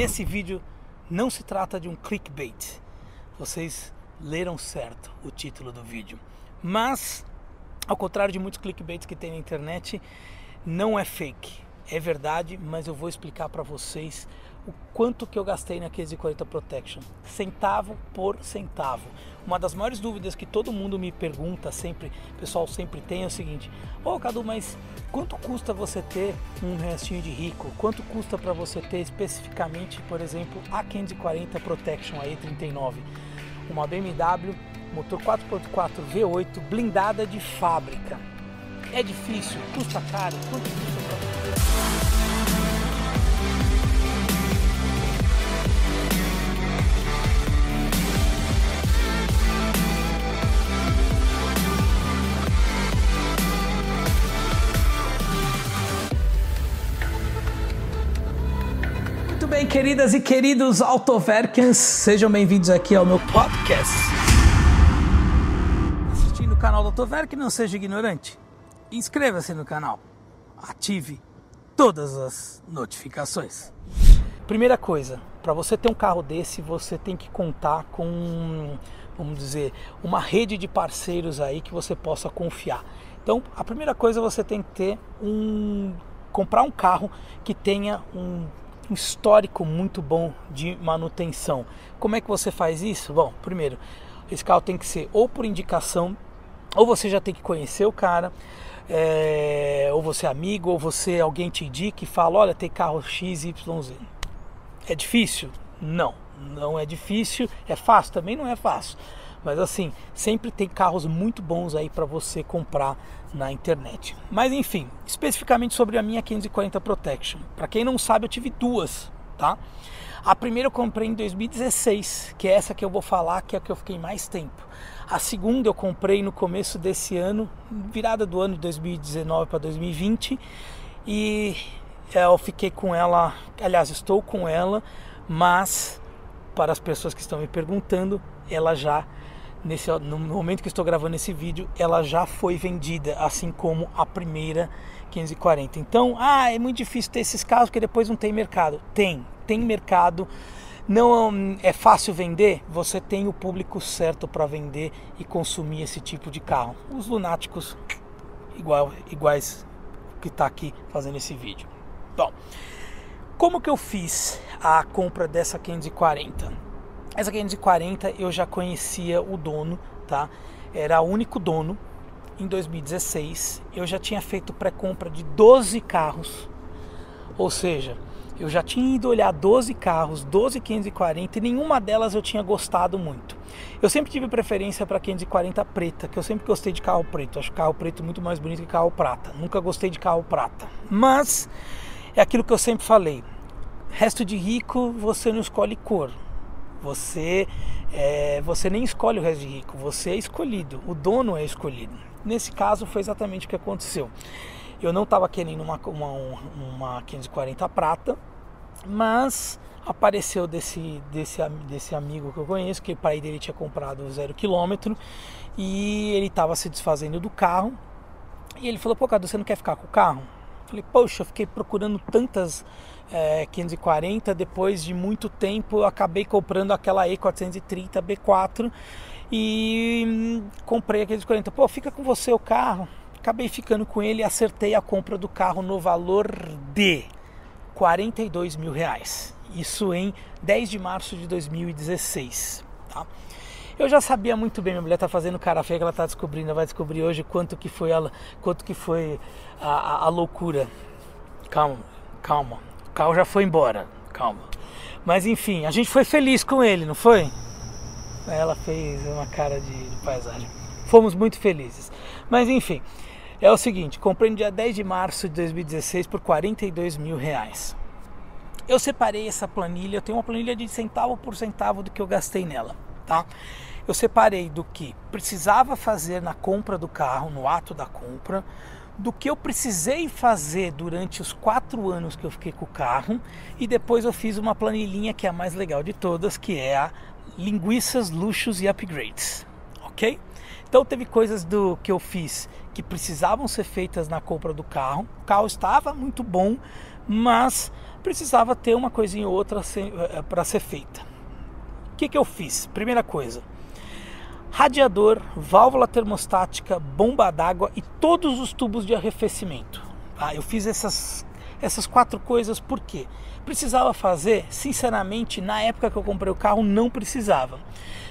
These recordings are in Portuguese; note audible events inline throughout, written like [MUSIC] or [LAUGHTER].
esse vídeo não se trata de um clickbait. Vocês leram certo o título do vídeo. Mas, ao contrário de muitos clickbaits que tem na internet, não é fake. É verdade, mas eu vou explicar para vocês o quanto que eu gastei na 540 Protection, centavo por centavo. Uma das maiores dúvidas que todo mundo me pergunta sempre, pessoal sempre tem é o seguinte: "Ô, oh, Cadu, mas quanto custa você ter um restinho de rico? Quanto custa para você ter especificamente, por exemplo, a 540 Protection a E39, uma BMW motor 4.4 V8 blindada de fábrica?" É difícil, custa caro, quanto custa para você? Bem, queridas e queridos Autoverkens, sejam bem-vindos aqui ao meu podcast. Assistindo o canal do Autoverk, não seja ignorante. Inscreva-se no canal. Ative todas as notificações. Primeira coisa, para você ter um carro desse, você tem que contar com, vamos dizer, uma rede de parceiros aí que você possa confiar. Então, a primeira coisa você tem que ter um comprar um carro que tenha um um histórico muito bom de manutenção. Como é que você faz isso? Bom, primeiro, esse carro tem que ser ou por indicação, ou você já tem que conhecer o cara, é, ou você é amigo, ou você alguém te indica e fala, olha, tem carro XYZ. É difícil? Não, não é difícil. É fácil? Também não é fácil. Mas assim, sempre tem carros muito bons aí para você comprar na internet. Mas enfim, especificamente sobre a minha 540 Protection. Para quem não sabe, eu tive duas, tá? A primeira eu comprei em 2016, que é essa que eu vou falar, que é a que eu fiquei mais tempo. A segunda eu comprei no começo desse ano, virada do ano de 2019 para 2020, e é, eu fiquei com ela, aliás, estou com ela, mas para as pessoas que estão me perguntando, ela já nesse, no momento que estou gravando esse vídeo, ela já foi vendida, assim como a primeira 540. Então, ah, é muito difícil ter esses carros porque depois não tem mercado. Tem, tem mercado. Não é fácil vender, você tem o público certo para vender e consumir esse tipo de carro. Os lunáticos igual, iguais que está aqui fazendo esse vídeo. Bom, como que eu fiz a compra dessa 540? Essa 540 eu já conhecia o dono, tá? Era o único dono. Em 2016 eu já tinha feito pré-compra de 12 carros. Ou seja, eu já tinha ido olhar 12 carros, 12 540 e nenhuma delas eu tinha gostado muito. Eu sempre tive preferência para 540 preta, que eu sempre gostei de carro preto. Acho carro preto muito mais bonito que carro prata. Nunca gostei de carro prata. Mas é aquilo que eu sempre falei. Resto de rico, você não escolhe cor. Você, é, você nem escolhe o resto de rico, você é escolhido, o dono é escolhido. Nesse caso foi exatamente o que aconteceu. Eu não estava querendo uma, uma, uma 540 prata, mas apareceu desse, desse, desse amigo que eu conheço, que o pai dele tinha comprado zero quilômetro e ele estava se desfazendo do carro. E ele falou: Pô, Cadu, você não quer ficar com o carro? Falei, poxa, fiquei procurando tantas é, 540, depois de muito tempo eu acabei comprando aquela E430 B4 e hum, comprei a 540. Pô, fica com você o carro. Acabei ficando com ele e acertei a compra do carro no valor de 42 mil reais. Isso em 10 de março de 2016. Tá? Eu já sabia muito bem, minha mulher tá fazendo cara feia que ela tá descobrindo, ela vai descobrir hoje quanto que foi a, quanto que foi a, a, a loucura. Calma, calma. O carro já foi embora, calma. Mas enfim, a gente foi feliz com ele, não foi? Ela fez uma cara de, de paisagem. Fomos muito felizes. Mas enfim, é o seguinte, comprei no dia 10 de março de 2016 por 42 mil reais. Eu separei essa planilha, eu tenho uma planilha de centavo por centavo do que eu gastei nela, tá? Eu separei do que precisava fazer na compra do carro, no ato da compra, do que eu precisei fazer durante os quatro anos que eu fiquei com o carro e depois eu fiz uma planilhinha que é a mais legal de todas, que é a linguiças, luxos e upgrades, ok? Então teve coisas do que eu fiz que precisavam ser feitas na compra do carro. O carro estava muito bom, mas precisava ter uma coisinha ou outra para ser feita. O que, que eu fiz? Primeira coisa, radiador, válvula termostática, bomba d'água e todos os tubos de arrefecimento. Ah, eu fiz essas, essas quatro coisas porque precisava fazer, sinceramente, na época que eu comprei o carro não precisava.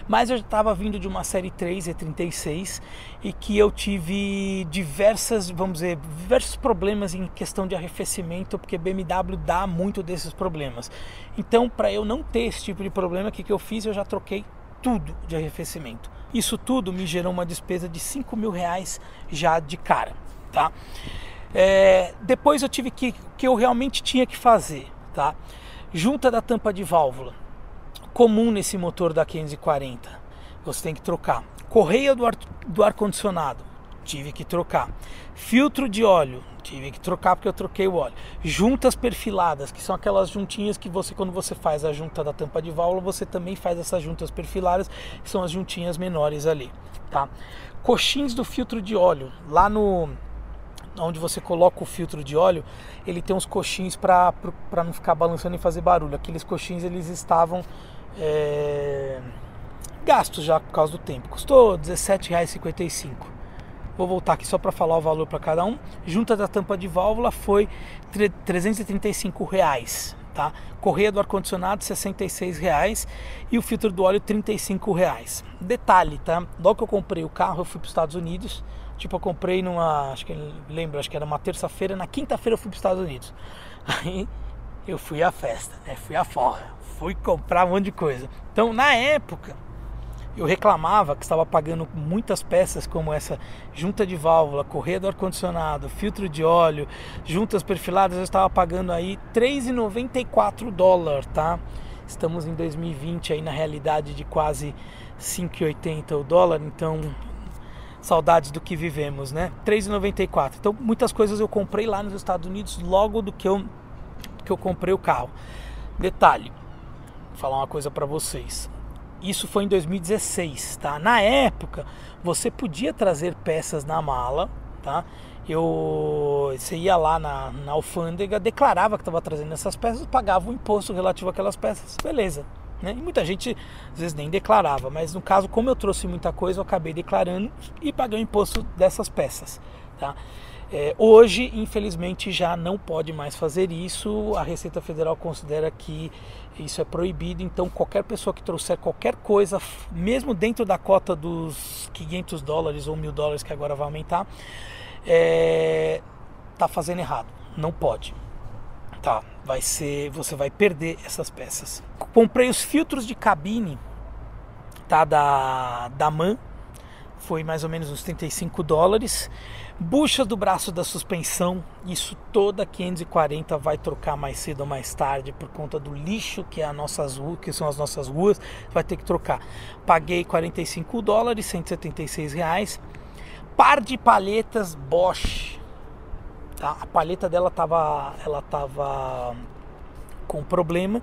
Mas eu estava vindo de uma série 3 E36 e que eu tive diversas, vamos dizer, diversos problemas em questão de arrefecimento, porque BMW dá muito desses problemas. Então, para eu não ter esse tipo de problema, o que, que eu fiz? Eu já troquei tudo de arrefecimento. Isso tudo me gerou uma despesa de 5 mil reais já de cara, tá? É, depois eu tive que que eu realmente tinha que fazer, tá? Junta da tampa de válvula, comum nesse motor da 540, você tem que trocar. Correia do ar, do ar condicionado, tive que trocar. Filtro de óleo, tive que trocar porque eu troquei o óleo. Juntas perfiladas, que são aquelas juntinhas que você, quando você faz a junta da tampa de válvula, você também faz essas juntas perfiladas, que são as juntinhas menores ali, tá? Coxins do filtro de óleo, lá no onde você coloca o filtro de óleo, ele tem uns coxins para não ficar balançando e fazer barulho. Aqueles coxins eles estavam é, gastos já por causa do tempo. Custou R$17,55. Vou voltar aqui só para falar o valor para cada um. Junta da tampa de válvula foi 335 reais, tá? Correia do ar condicionado R$ reais e o filtro do óleo R$ reais. Detalhe, tá? Logo que eu comprei o carro, eu fui para os Estados Unidos. Tipo, eu comprei numa, acho que lembro, acho que era uma terça-feira, na quinta-feira eu fui para os Estados Unidos. [LAUGHS] Aí eu fui à festa, né? Fui à forra, fui comprar um monte de coisa. Então, na época, eu reclamava que estava pagando muitas peças como essa junta de válvula, correia do ar-condicionado, filtro de óleo, juntas perfiladas, eu estava pagando aí 3,94 dólares, tá? Estamos em 2020 aí na realidade de quase 5,80 o dólar, então saudades do que vivemos, né? 3,94. Então muitas coisas eu comprei lá nos Estados Unidos logo do que eu que eu comprei o carro. Detalhe, vou falar uma coisa para vocês. Isso foi em 2016, tá? Na época, você podia trazer peças na mala, tá? Eu, você ia lá na, na alfândega, declarava que estava trazendo essas peças, pagava o imposto relativo àquelas peças, beleza. Né? E muita gente às vezes nem declarava, mas no caso, como eu trouxe muita coisa, eu acabei declarando e paguei o imposto dessas peças. Tá? É, hoje, infelizmente, já não pode mais fazer isso. A Receita Federal considera que isso é proibido. Então, qualquer pessoa que trouxer qualquer coisa, mesmo dentro da cota dos 500 dólares ou mil dólares que agora vai aumentar, é, tá fazendo errado. Não pode. Tá, vai ser, você vai perder essas peças. Comprei os filtros de cabine, tá da da MAN, foi mais ou menos uns 35 dólares. Buchas do braço da suspensão, isso toda 540 vai trocar mais cedo ou mais tarde por conta do lixo que é a nossas ruas, que são as nossas ruas, vai ter que trocar. Paguei 45 dólares, 176 reais. Par de palhetas Bosch. Tá? A palheta dela tava, ela tava com problema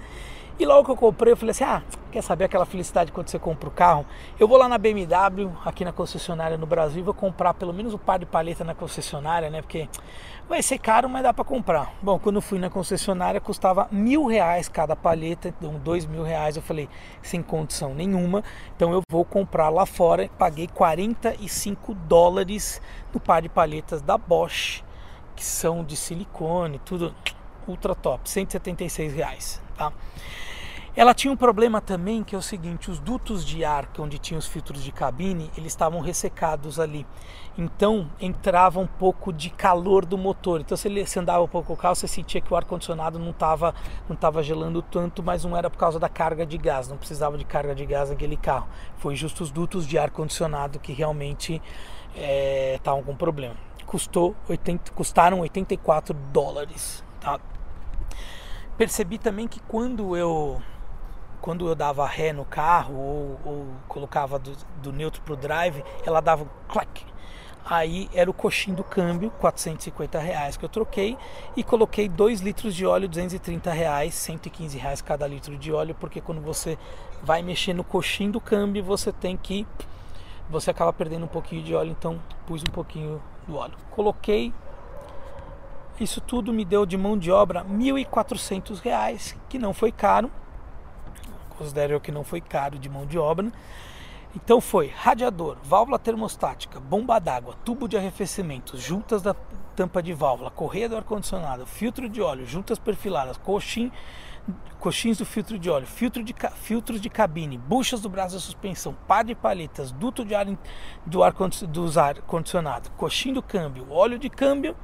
e logo que eu comprei, eu falei assim: ah, quer saber aquela felicidade quando você compra o carro? Eu vou lá na BMW, aqui na concessionária no Brasil, vou comprar pelo menos um par de palheta na concessionária, né? Porque vai ser caro, mas dá para comprar. Bom, quando eu fui na concessionária, custava mil reais cada palheta, então dois mil reais. Eu falei, sem condição nenhuma, então eu vou comprar lá fora. Paguei 45 dólares no par de palhetas da Bosch, que são de silicone, tudo ultra top, 176 reais, tá? Ela tinha um problema também que é o seguinte, os dutos de ar, onde tinha os filtros de cabine, eles estavam ressecados ali. Então entrava um pouco de calor do motor. Então se você andava um pouco o carro, você sentia que o ar condicionado não estava não tava gelando tanto, mas não era por causa da carga de gás, não precisava de carga de gás naquele carro. Foi justo os dutos de ar condicionado que realmente estavam é, com problema. Custou 80, custaram 84 dólares. Tá? Percebi também que quando eu quando eu dava ré no carro ou, ou colocava do, do neutro para o drive, ela dava um clac. Aí era o coxinho do câmbio, 450 reais que eu troquei e coloquei 2 litros de óleo, 230 reais, 115 reais cada litro de óleo, porque quando você vai mexer no coxinho do câmbio, você tem que você acaba perdendo um pouquinho de óleo, então pus um pouquinho do óleo. Coloquei isso tudo me deu de mão de obra R$ 1.400, que não foi caro. Considero que não foi caro de mão de obra. Então foi radiador, válvula termostática, bomba d'água, tubo de arrefecimento, juntas da tampa de válvula, correia do ar-condicionado, filtro de óleo, juntas perfiladas, coxim, coxins do filtro de óleo, filtro de, filtros de cabine, buchas do braço da suspensão, par de palhetas, duto de ar do ar, dos ar condicionado, coxim do câmbio, óleo de câmbio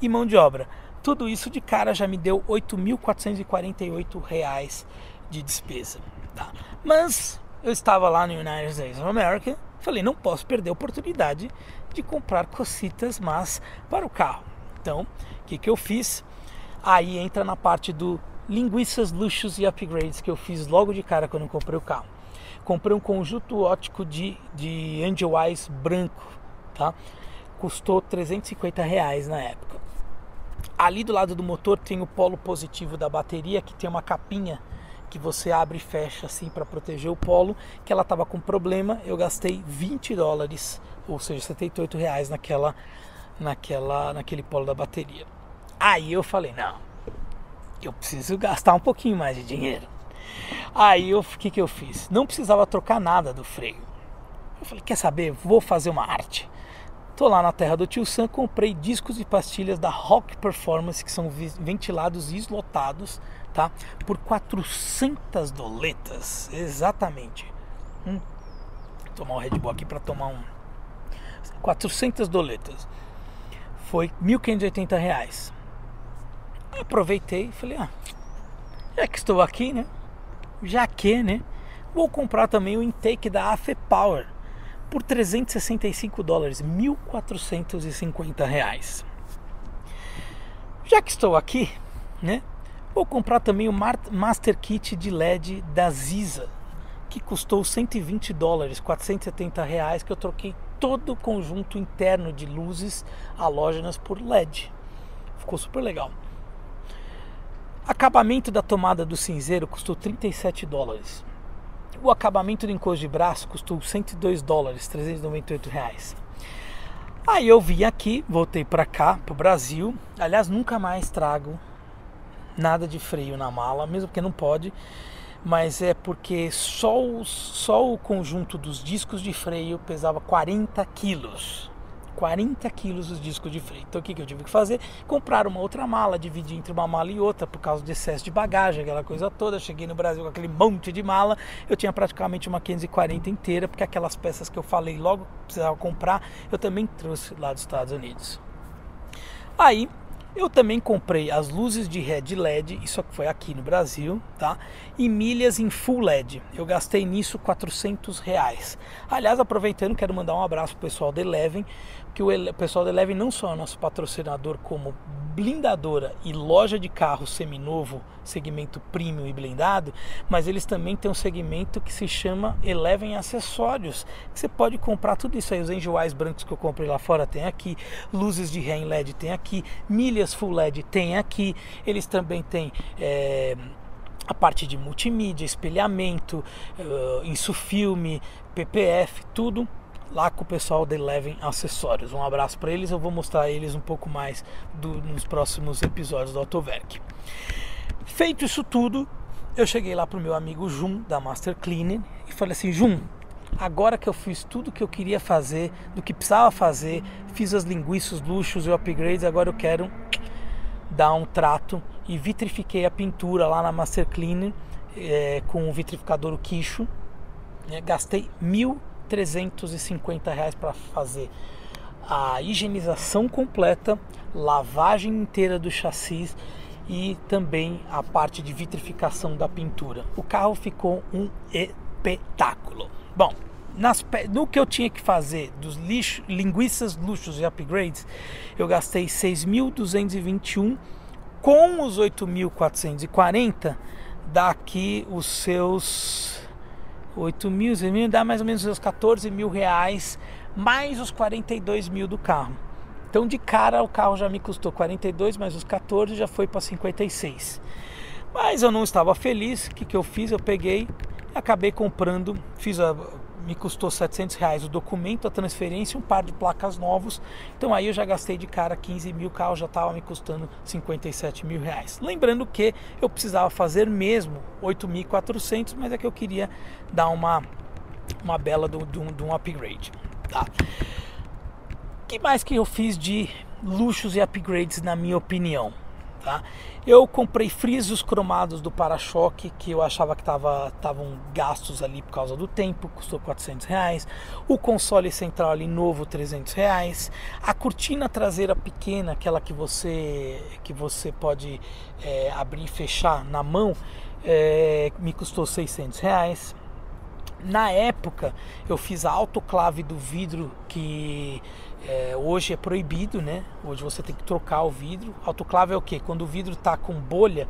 e mão de obra. Tudo isso de cara já me deu R$ 8.448 de despesa. Tá? Mas eu estava lá no United States of America, falei, não posso perder a oportunidade de comprar cositas mas para o carro. Então, o que, que eu fiz? Aí entra na parte do linguiças, luxos e upgrades que eu fiz logo de cara quando comprei o carro. Comprei um conjunto ótico de, de Angel Eyes branco, tá? Custou 350 reais na época. Ali do lado do motor tem o polo positivo da bateria que tem uma capinha que você abre e fecha assim para proteger o polo, que ela estava com problema, eu gastei 20 dólares, ou seja, 78 reais naquela, naquela, naquele polo da bateria. Aí eu falei, não, eu preciso gastar um pouquinho mais de dinheiro. Aí o que, que eu fiz? Não precisava trocar nada do freio. Eu falei, quer saber? Vou fazer uma arte. Tô lá na terra do tio Sam, comprei discos e pastilhas da Rock Performance que são ventilados e islotados tá? Por 400 doletas, exatamente. Hum. Vou tomar um Red Bull aqui para tomar um. 400 doletas. Foi 1.580 reais. Aproveitei e falei, ah, já que estou aqui, né? Já que, né? Vou comprar também o intake da AFE Power por 365 dólares, 1.450 reais. Já que estou aqui, né? Vou comprar também o Master Kit de LED da Ziza, que custou 120 dólares, 470 reais, que eu troquei todo o conjunto interno de luzes halógenas por LED. Ficou super legal. Acabamento da tomada do cinzeiro custou 37 dólares. O acabamento do encosto de braço custou 102 dólares, 398 reais. Aí eu vim aqui, voltei para cá, para o Brasil. Aliás, nunca mais trago nada de freio na mala, mesmo porque não pode, mas é porque só o, só o conjunto dos discos de freio pesava 40 quilos. 40 quilos os discos de freio. Então o que, que eu tive que fazer? Comprar uma outra mala, dividir entre uma mala e outra por causa de excesso de bagagem, aquela coisa toda. Cheguei no Brasil com aquele monte de mala, eu tinha praticamente uma 540 inteira, porque aquelas peças que eu falei logo precisava comprar, eu também trouxe lá dos Estados Unidos. Aí eu também comprei as luzes de LED LED, isso foi aqui no Brasil, tá? E milhas em Full LED. Eu gastei nisso 400 reais. Aliás, aproveitando, quero mandar um abraço pro pessoal da Eleven, que o pessoal da Eleven não só é nosso patrocinador como blindadora e loja de carro seminovo, segmento premium e blindado, mas eles também têm um segmento que se chama Eleven Acessórios, que você pode comprar tudo isso aí, os enjoais brancos que eu comprei lá fora tem aqui, luzes de ré LED tem aqui, milhas full LED tem aqui, eles também têm é, a parte de multimídia, espelhamento, uh, insufilme, PPF, tudo lá com o pessoal da Eleven Acessórios. Um abraço para eles, eu vou mostrar eles um pouco mais do, nos próximos episódios do Autoverk. Feito isso tudo, eu cheguei lá pro meu amigo Jun da Master Cleaning e falei assim: Jun, agora que eu fiz tudo que eu queria fazer, do que precisava fazer, fiz as linguiças, luxos e upgrades, agora eu quero dar um trato e vitrifiquei a pintura lá na Master Cleaning é, com o vitrificador o Quicho. Né, gastei mil 350 reais para fazer a higienização completa, lavagem inteira do chassi e também a parte de vitrificação da pintura. O carro ficou um espetáculo. Bom, nas, no que eu tinha que fazer dos lixo, linguiças, luxos e upgrades, eu gastei 6.221 com os 8.440 daqui os seus 8 mil, mil dá mais ou menos os 14 mil reais, mais os 42 mil do carro. Então de cara o carro já me custou 42, mais os 14 já foi para 56. Mas eu não estava feliz, o que, que eu fiz? Eu peguei Acabei comprando, fiz a, me custou 700 reais o documento, a transferência, um par de placas novos. Então aí eu já gastei de cara 15 mil, o carro já estava me custando 57 mil reais. Lembrando que eu precisava fazer mesmo 8.400, mas é que eu queria dar uma, uma bela de um, upgrade. Tá? Que mais que eu fiz de luxos e upgrades na minha opinião? Tá? Eu comprei frisos cromados do para-choque que eu achava que estavam gastos ali por causa do tempo, custou 400 reais. O console central ali novo 300 reais. A cortina traseira pequena, aquela que você que você pode é, abrir e fechar na mão, é, me custou 600 reais. Na época eu fiz a autoclave do vidro que é, hoje é proibido, né? Hoje você tem que trocar o vidro. Autoclave é o que? Quando o vidro está com bolha,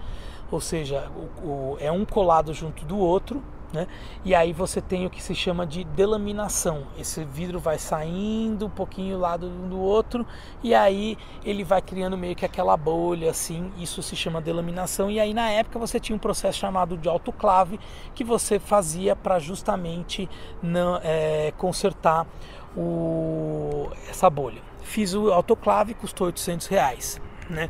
ou seja, o, o, é um colado junto do outro, né? E aí você tem o que se chama de delaminação. Esse vidro vai saindo um pouquinho lado do outro e aí ele vai criando meio que aquela bolha assim. Isso se chama delaminação. E aí na época você tinha um processo chamado de autoclave que você fazia para justamente não, é, consertar o, essa bolha. Fiz o autoclave, custou 800 reais. Né?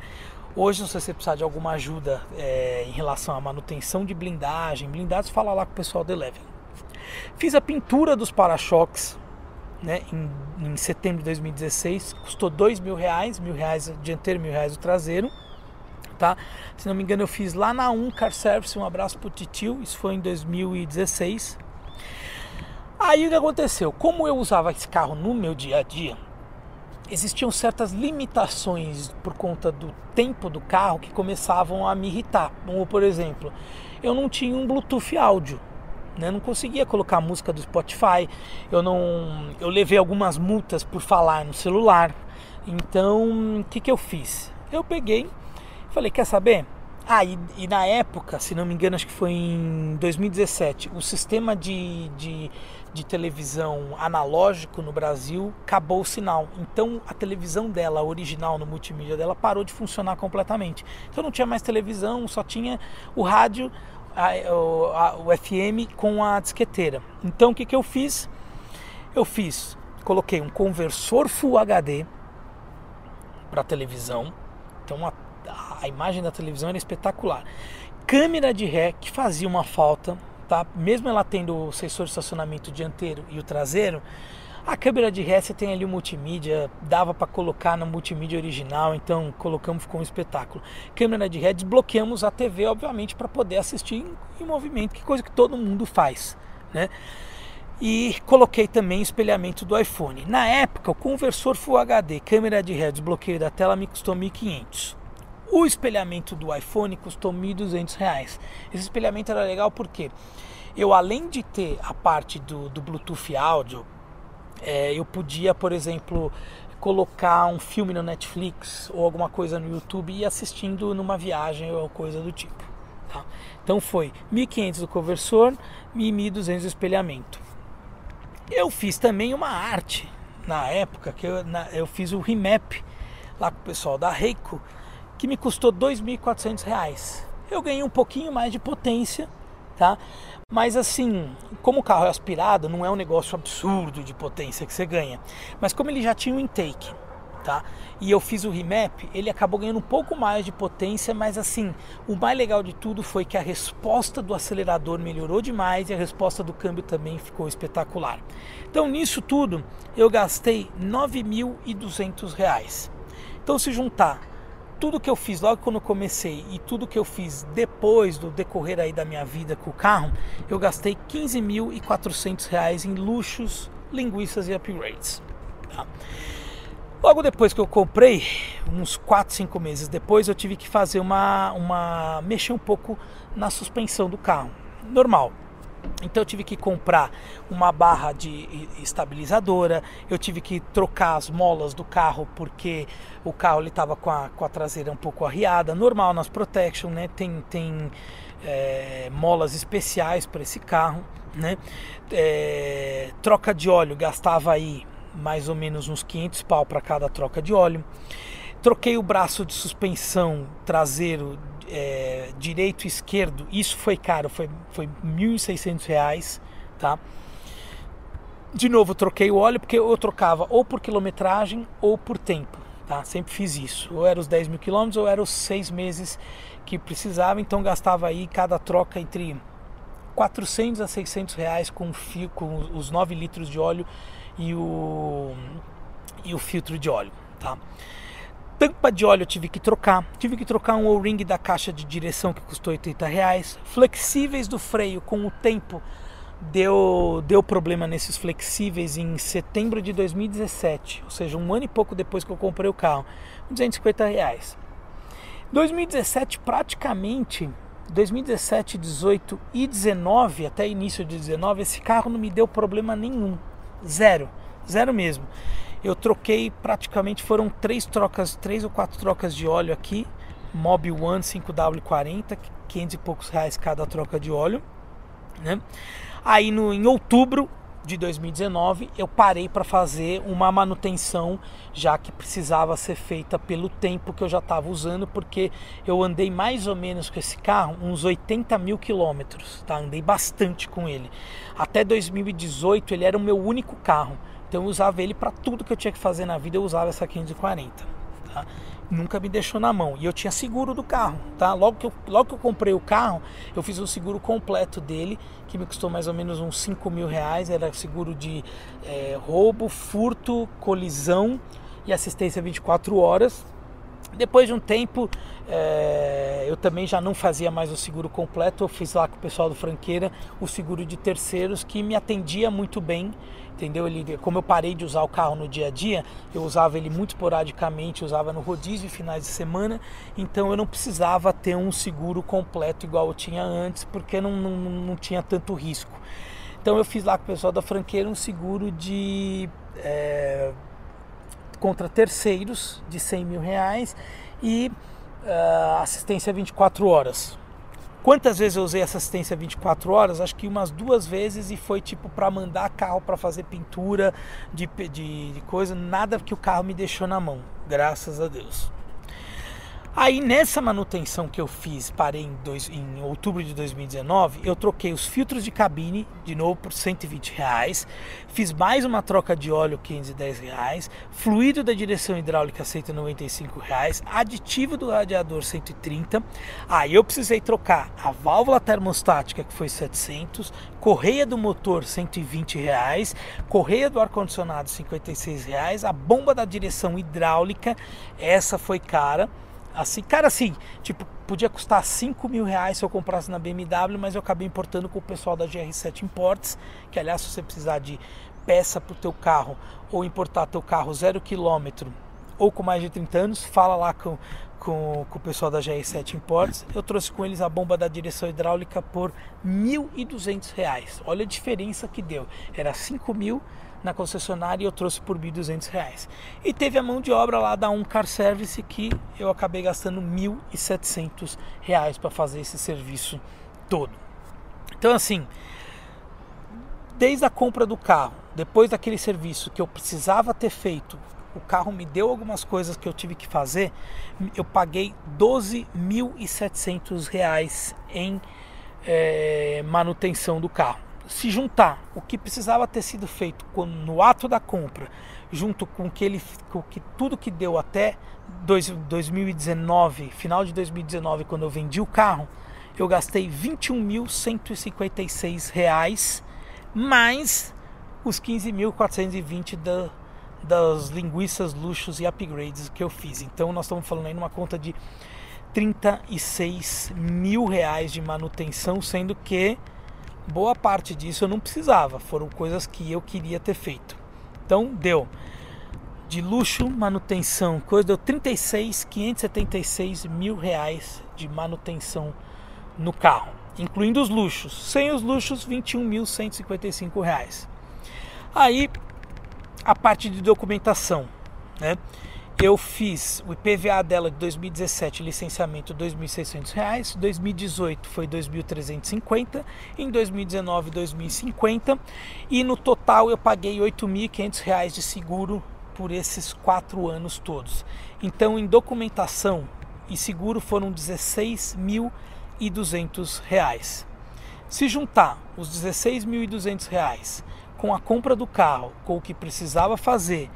Hoje, se você precisar de alguma ajuda é, em relação à manutenção de blindagem, blindados, fala lá com o pessoal da Eleven. Fiz a pintura dos para-choques né, em, em, setembro de 2016, custou dois mil reais, mil reais o dianteiro, mil reais o traseiro. Tá? Se não me engano, eu fiz lá na 1 Car Service, um abraço pro Titio, isso foi em 2016. Aí o que aconteceu? Como eu usava esse carro no meu dia a dia, existiam certas limitações por conta do tempo do carro que começavam a me irritar. Como por exemplo, eu não tinha um Bluetooth áudio, né? não conseguia colocar música do Spotify. Eu não, eu levei algumas multas por falar no celular. Então, o que que eu fiz? Eu peguei, falei, quer saber? Ah, e, e, na época, se não me engano, acho que foi em 2017, o sistema de, de, de, televisão analógico no Brasil acabou o sinal. Então a televisão dela, a original no multimídia dela, parou de funcionar completamente. Então não tinha mais televisão, só tinha o rádio, a, a, o FM com a disqueteira. Então o que, que eu fiz? Eu fiz, coloquei um conversor Full HD para televisão. Então a a imagem da televisão era espetacular. Câmera de ré que fazia uma falta, tá? Mesmo ela tendo o sensor de estacionamento dianteiro e o traseiro, a câmera de ré você tem ali o multimídia, dava para colocar no multimídia original, então colocamos, ficou um espetáculo. Câmera de ré, desbloqueamos a TV, obviamente, para poder assistir em, em movimento, que coisa que todo mundo faz, né? e coloquei também espelhamento do iPhone. Na época, o conversor Full HD, câmera de ré, desbloqueio da tela me custou 1.500. O espelhamento do iPhone custou R$ 1.200. Esse espelhamento era legal porque eu, além de ter a parte do, do Bluetooth áudio, é, eu podia, por exemplo, colocar um filme no Netflix ou alguma coisa no YouTube e assistindo numa viagem ou coisa do tipo. Tá? Então foi 1.500 o conversor e 1.200 o espelhamento. Eu fiz também uma arte na época que eu, na, eu fiz o remap lá com o pessoal da Reiko que me custou R$ 2.400. Eu ganhei um pouquinho mais de potência, tá? Mas assim, como o carro é aspirado, não é um negócio absurdo de potência que você ganha. Mas como ele já tinha um intake, tá? E eu fiz o remap, ele acabou ganhando um pouco mais de potência, mas assim, o mais legal de tudo foi que a resposta do acelerador melhorou demais e a resposta do câmbio também ficou espetacular. Então nisso tudo, eu gastei R$ 9.200. Então se juntar tudo que eu fiz logo quando eu comecei e tudo que eu fiz depois do decorrer aí da minha vida com o carro, eu gastei 15.400 reais em luxos, linguiças e upgrades. Tá? Logo depois que eu comprei, uns 4, 5 meses depois, eu tive que fazer uma, uma mexer um pouco na suspensão do carro. Normal, então eu tive que comprar uma barra de estabilizadora, eu tive que trocar as molas do carro porque o carro estava com a, com a traseira um pouco arriada, normal nas protection, né? Tem, tem é, molas especiais para esse carro, né? É, troca de óleo gastava aí mais ou menos uns 500 pau para cada troca de óleo. Troquei o braço de suspensão traseiro é, direito e esquerdo. Isso foi caro, foi, foi R$ 1.600, tá? De novo, troquei o óleo porque eu trocava ou por quilometragem ou por tempo, tá? Sempre fiz isso. Ou era os 10 mil quilômetros ou era os seis meses que precisava. Então gastava aí cada troca entre 400 a 600 reais com, fio, com os 9 litros de óleo e o, e o filtro de óleo, tá? Tampa de óleo eu tive que trocar, tive que trocar um O-ring da caixa de direção que custou 80 reais, flexíveis do freio com o tempo deu, deu problema nesses flexíveis em setembro de 2017, ou seja, um ano e pouco depois que eu comprei o carro, 250 reais. 2017 praticamente 2017, 18 e 19, até início de 19, esse carro não me deu problema nenhum. Zero. Zero mesmo. Eu troquei praticamente, foram três trocas, três ou quatro trocas de óleo aqui. Mob One 5W40, 500 e poucos reais cada troca de óleo. Né? Aí no, em outubro de 2019 eu parei para fazer uma manutenção já que precisava ser feita pelo tempo que eu já estava usando porque eu andei mais ou menos com esse carro uns 80 mil quilômetros tá andei bastante com ele até 2018 ele era o meu único carro então eu usava ele para tudo que eu tinha que fazer na vida, eu usava essa 540. Tá? Nunca me deixou na mão. E eu tinha seguro do carro. Tá? Logo, que eu, logo que eu comprei o carro, eu fiz o seguro completo dele, que me custou mais ou menos uns 5 mil reais. Era seguro de é, roubo, furto, colisão e assistência 24 horas. Depois de um tempo, é, eu também já não fazia mais o seguro completo. Eu fiz lá com o pessoal do Franqueira o seguro de terceiros que me atendia muito bem entendeu? Ele, como eu parei de usar o carro no dia a dia, eu usava ele muito esporadicamente, usava no rodízio finais de semana, então eu não precisava ter um seguro completo igual eu tinha antes, porque não, não, não tinha tanto risco. Então eu fiz lá com o pessoal da franqueira um seguro de é, contra terceiros de 100 mil reais e uh, assistência 24 horas. Quantas vezes eu usei essa assistência 24 horas? Acho que umas duas vezes e foi tipo para mandar carro para fazer pintura de, de, de coisa, nada que o carro me deixou na mão, graças a Deus. Aí nessa manutenção que eu fiz, parei em, dois, em, outubro de 2019, eu troquei os filtros de cabine de novo por 120 reais, fiz mais uma troca de óleo 510 reais, fluido da direção hidráulica 195 reais, aditivo do radiador 130. Aí eu precisei trocar a válvula termostática que foi 700, correia do motor 120 reais, correia do ar condicionado 56 reais, a bomba da direção hidráulica essa foi cara Assim, cara, assim, tipo, podia custar 5 mil reais se eu comprasse na BMW, mas eu acabei importando com o pessoal da GR7 Imports, que aliás, se você precisar de peça para o teu carro ou importar teu carro zero quilômetro ou com mais de 30 anos, fala lá com, com, com, o pessoal da GR7 Imports. Eu trouxe com eles a bomba da direção hidráulica por R$ 1.200. Olha a diferença que deu. Era 5 mil na concessionária e eu trouxe por R$ 1.200. E teve a mão de obra lá da Um Car Service que eu acabei gastando R$ 1.700 para fazer esse serviço todo. Então assim, desde a compra do carro, depois daquele serviço que eu precisava ter feito, o carro me deu algumas coisas que eu tive que fazer, eu paguei R$ 12.700 em é, manutenção do carro se juntar o que precisava ter sido feito no ato da compra, junto com que ele, com que tudo que deu até 2019, final de 2019, quando eu vendi o carro, eu gastei R$ 21.156 mais os 15.420 da, das linguiças, luxos e upgrades que eu fiz. Então nós estamos falando aí numa conta de 36 mil reais de manutenção, sendo que boa parte disso eu não precisava, foram coisas que eu queria ter feito. Então deu de luxo, manutenção, coisa deu 36, 576 mil reais de manutenção no carro, incluindo os luxos. Sem os luxos, 21.155 reais. Aí a parte de documentação, né? Eu fiz o IPVA dela de 2017, licenciamento R$ 2.600, 2018 foi R$ 2.350, em 2019 R$ 2.050 e no total eu paguei R$ 8.500 de seguro por esses quatro anos todos. Então, em documentação e seguro foram R$ 16.200. Se juntar os R$ 16.200 com a compra do carro, com o que precisava fazer,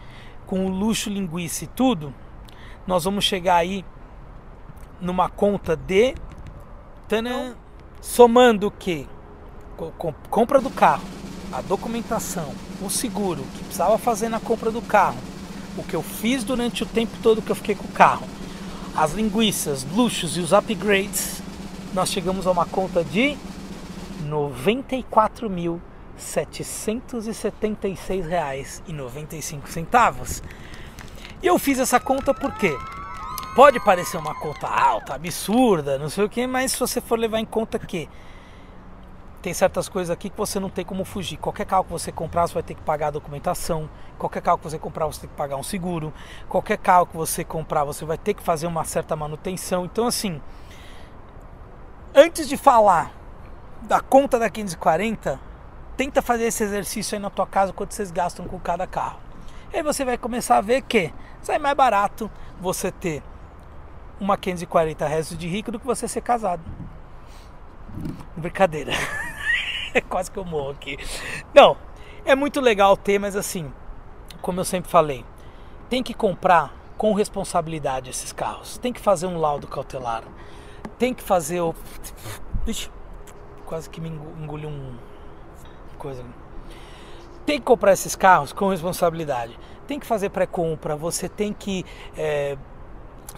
com o luxo, linguiça e tudo, nós vamos chegar aí numa conta de tanã, somando o que? Compra do carro, a documentação, o seguro que precisava fazer na compra do carro, o que eu fiz durante o tempo todo que eu fiquei com o carro, as linguiças, luxos e os upgrades, nós chegamos a uma conta de R$ 94.776,95. E eu fiz essa conta porque pode parecer uma conta alta, absurda, não sei o que, mas se você for levar em conta que tem certas coisas aqui que você não tem como fugir. Qualquer carro que você comprar, você vai ter que pagar a documentação. Qualquer carro que você comprar, você tem que pagar um seguro. Qualquer carro que você comprar, você vai ter que fazer uma certa manutenção. Então, assim, antes de falar da conta da 540, tenta fazer esse exercício aí na tua casa quanto vocês gastam com cada carro. E aí você vai começar a ver que sai mais barato você ter uma 540 restos de rico do que você ser casado. Brincadeira. [LAUGHS] é quase que eu morro aqui. Não, é muito legal ter, mas assim, como eu sempre falei, tem que comprar com responsabilidade esses carros. Tem que fazer um laudo cautelar. Tem que fazer o. Ixi, quase que me engoliu um. Coisa. Tem que comprar esses carros com responsabilidade. Tem que fazer pré-compra. Você tem que é,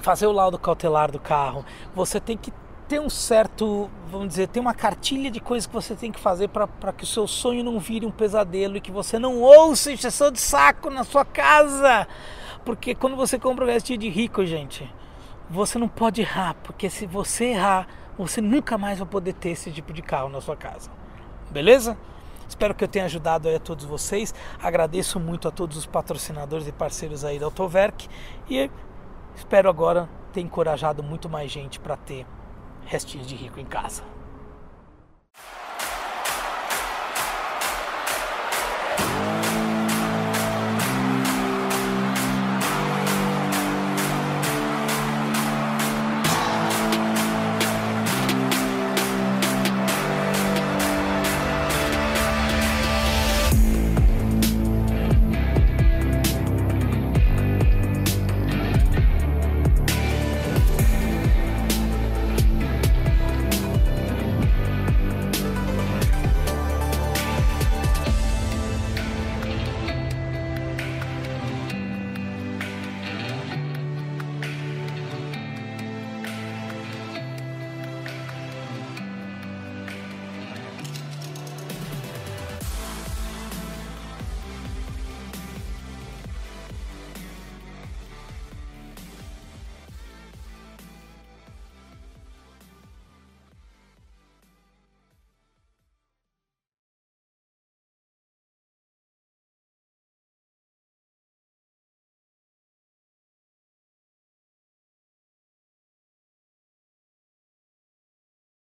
fazer o laudo cautelar do carro. Você tem que ter um certo, vamos dizer, tem uma cartilha de coisas que você tem que fazer para que o seu sonho não vire um pesadelo e que você não ouça encheção de saco na sua casa. Porque quando você compra um vestido de rico, gente, você não pode errar, porque se você errar, você nunca mais vai poder ter esse tipo de carro na sua casa. Beleza? Espero que eu tenha ajudado a todos vocês. Agradeço muito a todos os patrocinadores e parceiros aí da Autoverk e espero agora ter encorajado muito mais gente para ter restinhos de rico em casa.